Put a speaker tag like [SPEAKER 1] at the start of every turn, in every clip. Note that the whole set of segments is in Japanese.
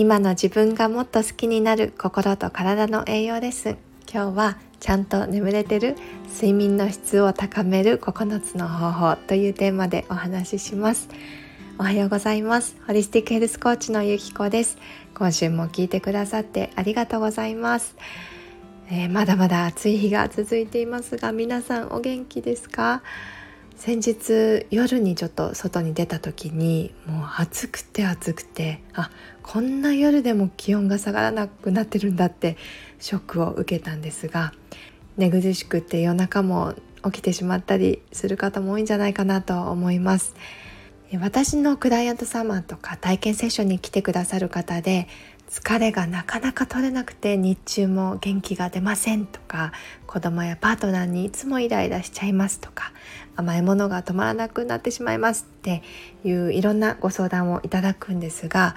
[SPEAKER 1] 今の自分がもっと好きになる心と体の栄養です。今日はちゃんと眠れてる睡眠の質を高める9つの方法というテーマでお話しします。おはようございます。ホリスティックヘルスコーチのゆきこです。今週も聞いてくださってありがとうございます、えー、まだまだ暑い日が続いていますが皆さんお元気ですか？先日夜にちょっと外に出た時にもう暑くて暑くてあこんな夜でも気温が下がらなくなってるんだってショックを受けたんですが寝苦しくて夜中も起きてしまったりする方も多いんじゃないかなと思います。私のクライアント様とか体験セッションに来てくださる方で疲れがなかなか取れなくて日中も元気が出ませんとか子供やパートナーにいつもイライラしちゃいますとか甘いものが止まらなくなってしまいますっていういろんなご相談をいただくんですが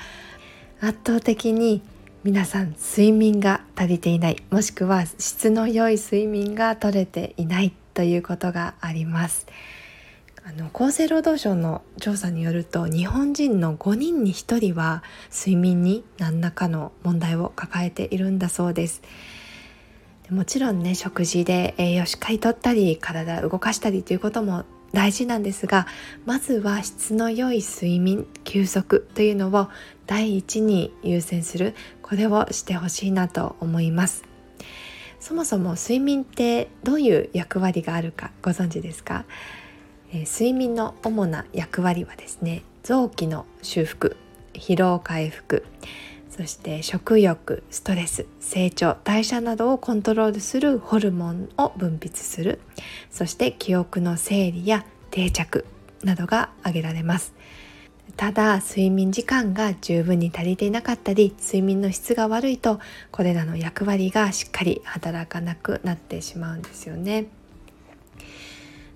[SPEAKER 1] 圧倒的に皆さん睡眠が足りていないもしくは質の良い睡眠が取れていないということがあります。あの厚生労働省の調査によると日本人の5人に1人は睡眠に何らかの問題を抱えているんだそうです。もちろんね食事で栄養しっかりとったり体を動かしたりということも大事なんですがまずは質の良い睡眠休息というのを第一に優先する。これをしてほしいなと思います。そもそも睡眠ってどういう役割があるかご存知ですか？え睡眠の主な役割はですね臓器の修復疲労回復そして食欲ストレス成長代謝などをコントロールするホルモンを分泌するそして記憶の整理や定着などが挙げられますただ睡眠時間が十分に足りていなかったり睡眠の質が悪いとこれらの役割がしっかり働かなくなってしまうんですよね。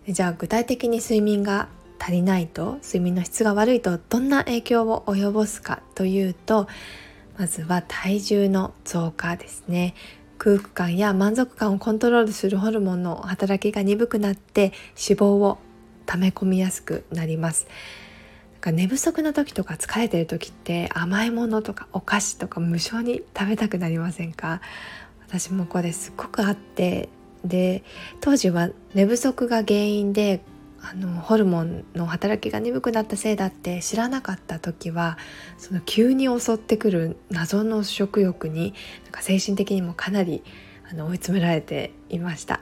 [SPEAKER 1] じゃあ具体的に睡眠が足りないと睡眠の質が悪いとどんな影響を及ぼすかというとまずは体重の増加ですね。空腹感や満足感をコントロールするホルモンの働きが鈍くなって脂肪を溜め込みやすくなります。寝不足の時とか疲れてる時って甘いものとかお菓子とか無性に食べたくなりませんか？私もこれすっごくあってで当時は寝不足が原因であのホルモンの働きが鈍くなったせいだって知らなかった時はその急に襲ってくる謎の食欲になんか精神的にもかなりあの追い詰められていました。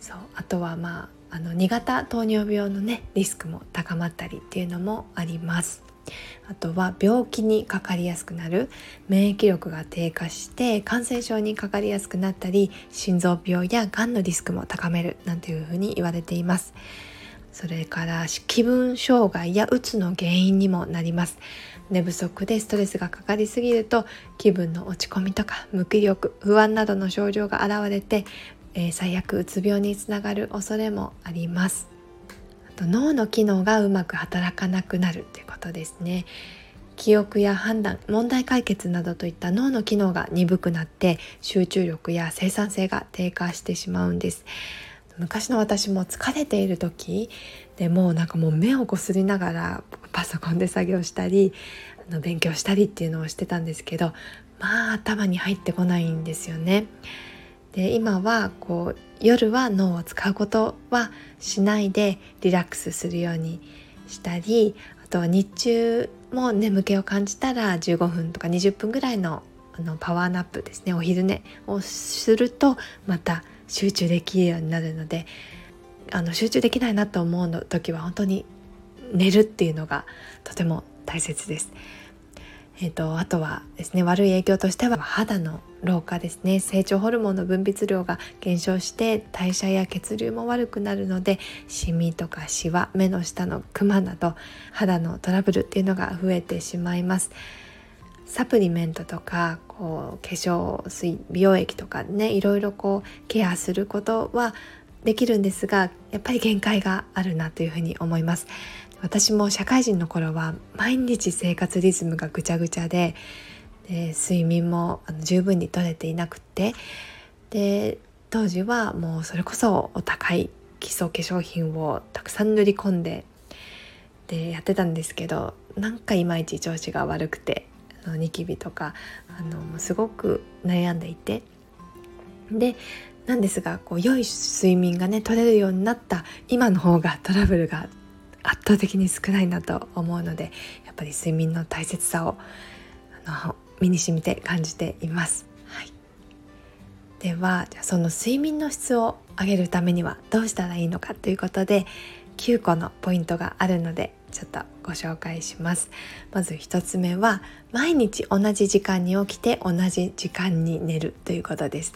[SPEAKER 1] そうあとはまああの2型糖尿病のねリスクも高まったりっていうのもあります。あとは病気にかかりやすくなる。免疫力が低下して感染症にかかりやすくなったり心臓病やがんのリスクも高めるなんていうふうに言われています。それから気分障害やうつの原因にもなります。寝不足でストレスがかかりすぎると気分の落ち込みとか無気力不安などの症状が現れて、えー、最悪うつ病につながる恐れもあります。脳の機能がうまく働かなくなるということですね記憶や判断問題解決などといった脳の機能が鈍くなって集中力や生産性が低下してしまうんです昔の私も疲れている時でもうなんかもう目をこすりながらパソコンで作業したりあの勉強したりっていうのをしてたんですけどまあ頭に入ってこないんですよね。で今はこう夜は脳を使うことはしないでリラックスするようにしたりあとは日中も眠気を感じたら15分とか20分ぐらいのあのパワーナップですねお昼寝をするとまた集中できるようになるのであの集中できないなと思うの時は本当に寝るっていうのがとても大切です。えーと、あとはですね悪い影響としては肌の老化ですね。成長ホルモンの分泌量が減少して代謝や血流も悪くなるのでシミとかシワ目の下のクマなど肌のトラブルっていうのが増えてしまいます。サプリメントとかこう化粧水美容液とかねいろいろこうケアすることはできるんですがやっぱり限界があるなというふうに思います。私も社会人の頃は毎日生活リズムがぐちゃぐちゃでで睡眠もあの十分に取れていなくってで当時はもうそれこそお高い基礎化粧品をたくさん塗り込んででやってたんですけどなんかいまいち調子が悪くてあのニキビとかあのすごく悩んでいてでなんですがこう良い睡眠がね取れるようになった今の方がトラブルが圧倒的に少ないなと思うのでやっぱり睡眠の大切さをあの身に染みて感じています。はい、ではじゃあその睡眠の質を上げるためにはどうしたらいいのかということで9個のポイントがあるのでちょっとご紹介します。まず1つ目は毎日同じ時間に起きて同じ時間に寝るということです。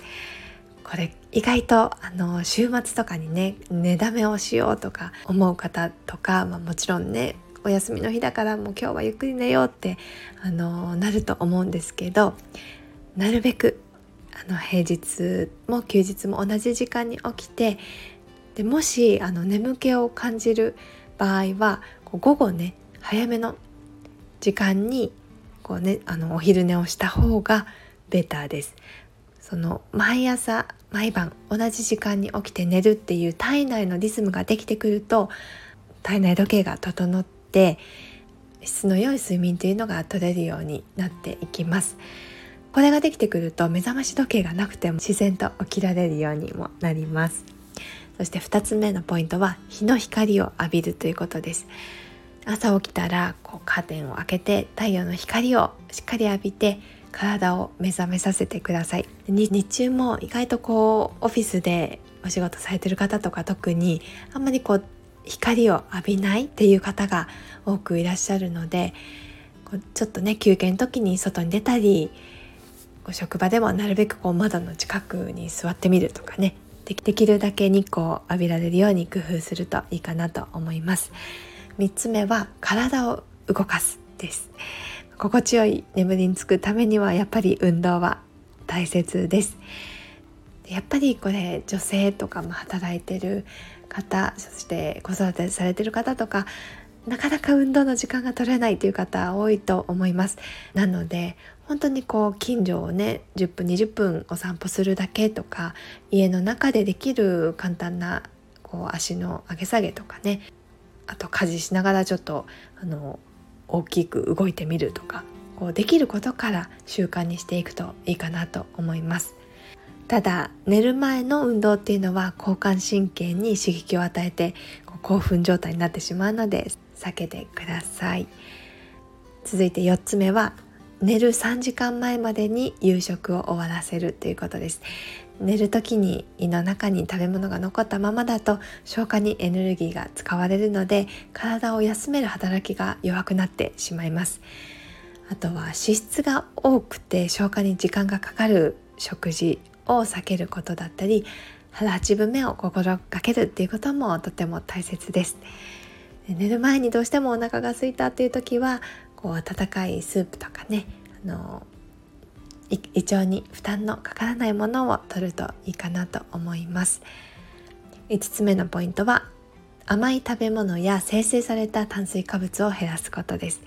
[SPEAKER 1] これ意外とあの週末とかにね寝だめをしようとか思う方とか、まあ、もちろんねお休みの日だからもう今日はゆっくり寝ようってあのなると思うんですけどなるべくあの平日も休日も同じ時間に起きてでもしあの眠気を感じる場合は午後ね早めの時間にこう、ね、あのお昼寝をした方がベターです。その毎朝毎晩同じ時間に起きて寝るっていう体内のリズムができてくると体内時計が整って質の良い睡眠というのが取れるようになっていきます。これができてくると目覚まし時計がなくても自然と起きられるようにもなりますそして2つ目のポイントは日の光を浴びるということです朝起きたらこうカーテンを開けて太陽の光をしっかり浴びて体を目覚めさせてください。日中も意外とこうオフィスでお仕事されてる方とか特にあんまりこう光を浴びないっていう方が多くいらっしゃるのでちょっとね休憩の時に外に出たり職場でもなるべくこう窓の近くに座ってみるとかねできるだけ日光を浴びられるように工夫するといいかなと思います。3つ目は体を動かすです。心地よい眠りにつくためにはやっぱり運動は大切です。やっぱりこれ女性とかも働いてる方そして子育てされてる方とかなかなか運動の時間が取れないという方多いと思います。なので本当にこう近所をね10分20分お散歩するだけとか家の中でできる簡単なこう足の上げ下げとかねあと家事しながらちょっとあの大きく動いてみるとかこうできることから習慣にしていくといいかなと思います。ただ寝る前の運動っていうのは交感神経に刺激を与えて興奮状態になってしまうので避けてください。続いて4つ目は寝る3時間前までに夕食を終わらせるということです。寝る時に胃の中に食べ物が残ったままだと消化にエネルギーが使われるので体を休める働きが弱くなってしまいます。あとは脂質が多くて消化に時間がかかる食事を避けることだったり腹八分目を心がけるっていうこともとても大切です。寝る前にどうしてもお腹が空いたっていう時はこう温かいスープとかねあの胃腸に負担のかからないものを取るといいかなと思います。5つ目のポイントは甘い食べ物や生成された炭水化物を減らすことです。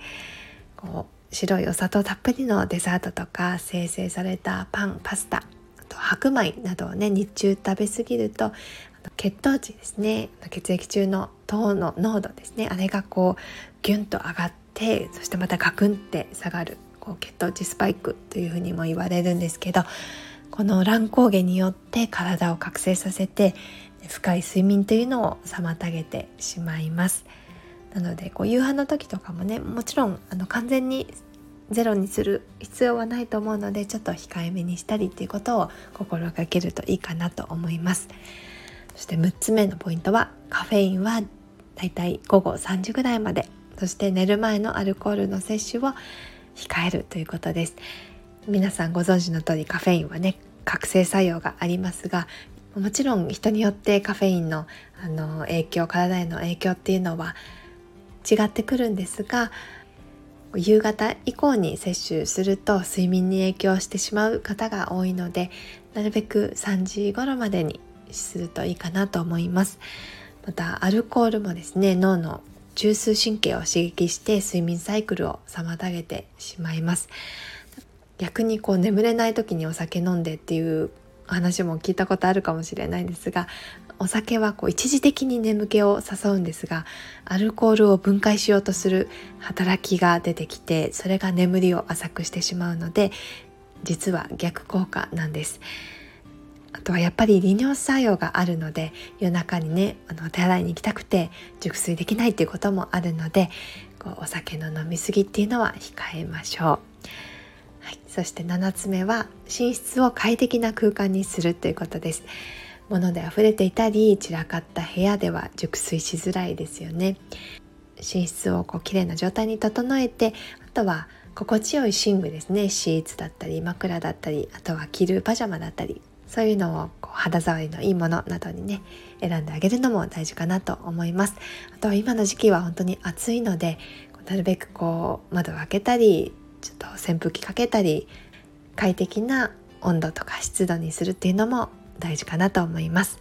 [SPEAKER 1] こう白いお砂糖たっぷりのデザートとか生成されたパンパスタあと白米などをね日中食べ過ぎると血糖値ですね血液中の糖の濃度ですねあれがこうギュンと上がっててそしてまたガクンって下がるこう血糖値スパイクというふうにも言われるんですけどこの乱高下によって体を覚醒させて深い睡眠というのを妨げてしまいます。なのでこう夕飯の時とかもねもちろんあの完全にゼロにする必要はないと思うのでちょっと控えめにしたりっていうことを心がけるといいかなと思います。そして6つ目のポイントはカフェインはだいたい午後3時ぐらいまでそして寝る前のアルコールの摂取を控えるということです。皆さんご存知の通りカフェインはね覚醒作用がありますがもちろん人によってカフェインのあの影響体への影響っていうのは違ってくるんですが夕方以降に摂取すると睡眠に影響してしまう方が多いのでなるべく3時頃までにするといいかなと思います。またアルコールもですね脳の中枢神経を刺激して睡眠サイクルを妨げてしまいます逆にこう眠れない時にお酒飲んでっていう話も聞いたことあるかもしれないんですがお酒はこう一時的に眠気を誘うんですがアルコールを分解しようとする働きが出てきてそれが眠りを浅くしてしまうので実は逆効果なんです。あとはやっぱり利尿作用があるので夜中にねあの手洗いに行きたくて熟睡できないっていうこともあるのでこうお酒の飲み過ぎっていうのは控えましょう。はい、そして7つ目は寝室を快適な空間にするということです。物で溢れていたり散らかった部屋では熟睡しづらいですよね。寝室をこう綺麗な状態に整えてあとは心地よい寝具ですねシーツだったり枕だったりあとは着るパジャマだったりそういうのをこう肌触りのいいものなどにね選んであげるのも大事かなと思います。あとは今の時期は本当に暑いのでなるべくこう窓を開けたりちょっと扇風機かけたり快適な温度とか湿度にするっていうのも大事かなと思います、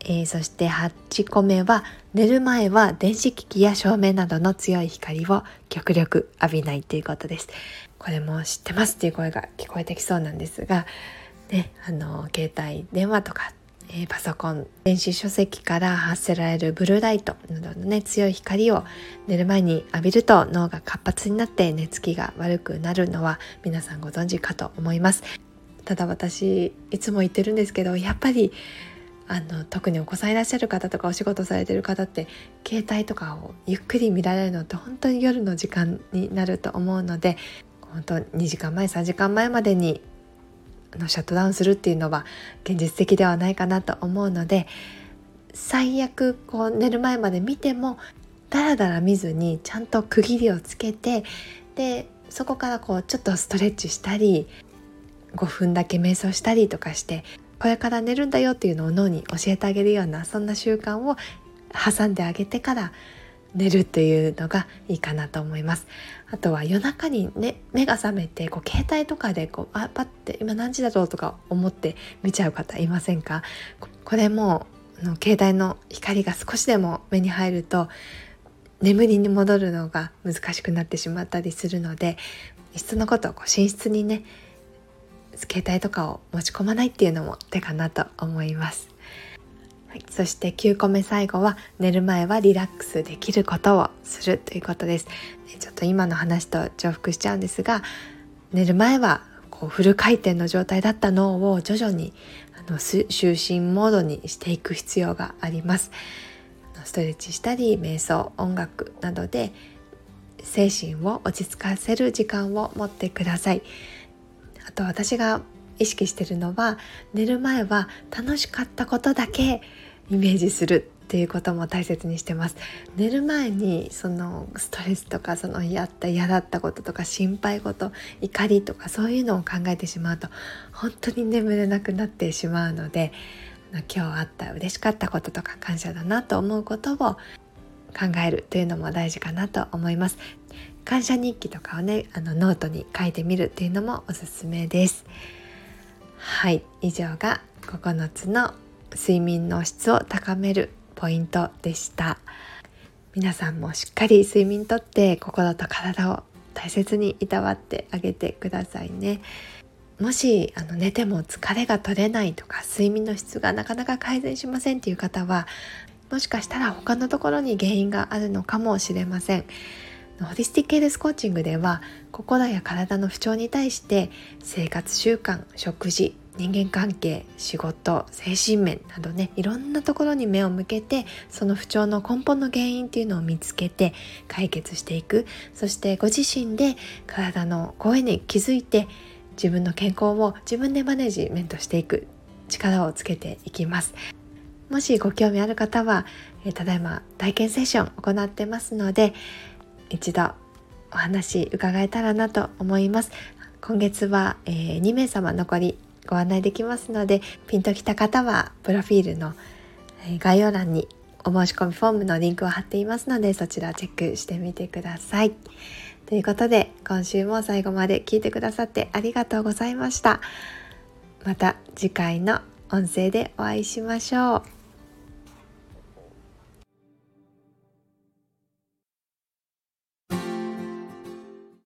[SPEAKER 1] えー、そして8個目は寝る前は電子機器や照明などの強い光を極力浴びないっていうことです。これも知ってますっていう声が聞こえてきそうなんですがね、あの携帯電話とか、えー、パソコン電子書籍から発せられるブルーライトなどのね強い光を寝る前に浴びると脳が活発になって寝つきが悪くなるのは皆さんご存知かと思います。ただ私いつも言ってるんですけどやっぱりあの特にお子さんいらっしゃる方とかお仕事されてる方って携帯とかをゆっくり見られるのって本当に夜の時間になると思うので本当2時間前3時間前までにのシャットダウンするっていうのは現実的ではないかなと思うので最悪こう寝る前まで見てもダラダラ見ずにちゃんと区切りをつけてでそこからこうちょっとストレッチしたり5分だけ瞑想したりとかしてこれから寝るんだよっていうのを脳に教えてあげるようなそんな習慣を挟んであげてから寝るっていうのがいいかなと思います。あとは夜中にね目が覚めてこう携帯とかでこうあパッて今何時だろうとか思って見ちゃう方いませんか？これもの携帯の光が少しでも目に入ると眠りに戻るのが難しくなってしまったりするのでいっそのことをこう寝室にね携帯とかを持ち込まないっていうのも手かなと思います。はい、そして9個目最後は寝る前はリラックスできることをするということです。ちょっと今の話と重複しちゃうんですが寝る前はこうフル回転の状態だった脳を徐々にあの就寝モードにしていく必要があります。ストレッチしたり瞑想音楽などで精神を落ち着かせる時間を持ってください。あと私が意識してるのは寝る前は楽しかったことだけイメージするっていうことも大切にしてます。寝る前にそのストレスとかそのやった嫌だったこととか心配事怒りとかそういうのを考えてしまうと本当に眠れなくなってしまうので今日あった嬉しかったこととか感謝だなと思うことを考えるというのも大事かなと思います。感謝日記とかをねあのノートに書いてみるっていうのもおすすめです。はい以上が9つの睡眠の質を高めるポイントでした。皆さんもしっかり睡眠とって心と体を大切にいたわってあげてくださいね。もしあの寝ても疲れが取れないとか睡眠の質がなかなか改善しませんっていう方はもしかしたら他のところに原因があるのかもしれません。ホリスティックヘルスコーチングでは心や体の不調に対して生活習慣食事人間関係仕事精神面などねいろんなところに目を向けてその不調の根本の原因っていうのを見つけて解決していく。そしてご自身で体の声に気づいて自分の健康を自分でマネジメントしていく。力をつけていきます。もしご興味ある方は、ただいま体験セッション行ってますので一度お話伺えたらなと思います。今月は、えー、2名様残りご案内できますのでピンときた方はプロフィールの概要欄にお申し込みフォームのリンクを貼っていますのでそちらチェックしてみてください。ということで今週も最後まで聞いてくださってありがとうございました。また次回の音声でお会いしましょう。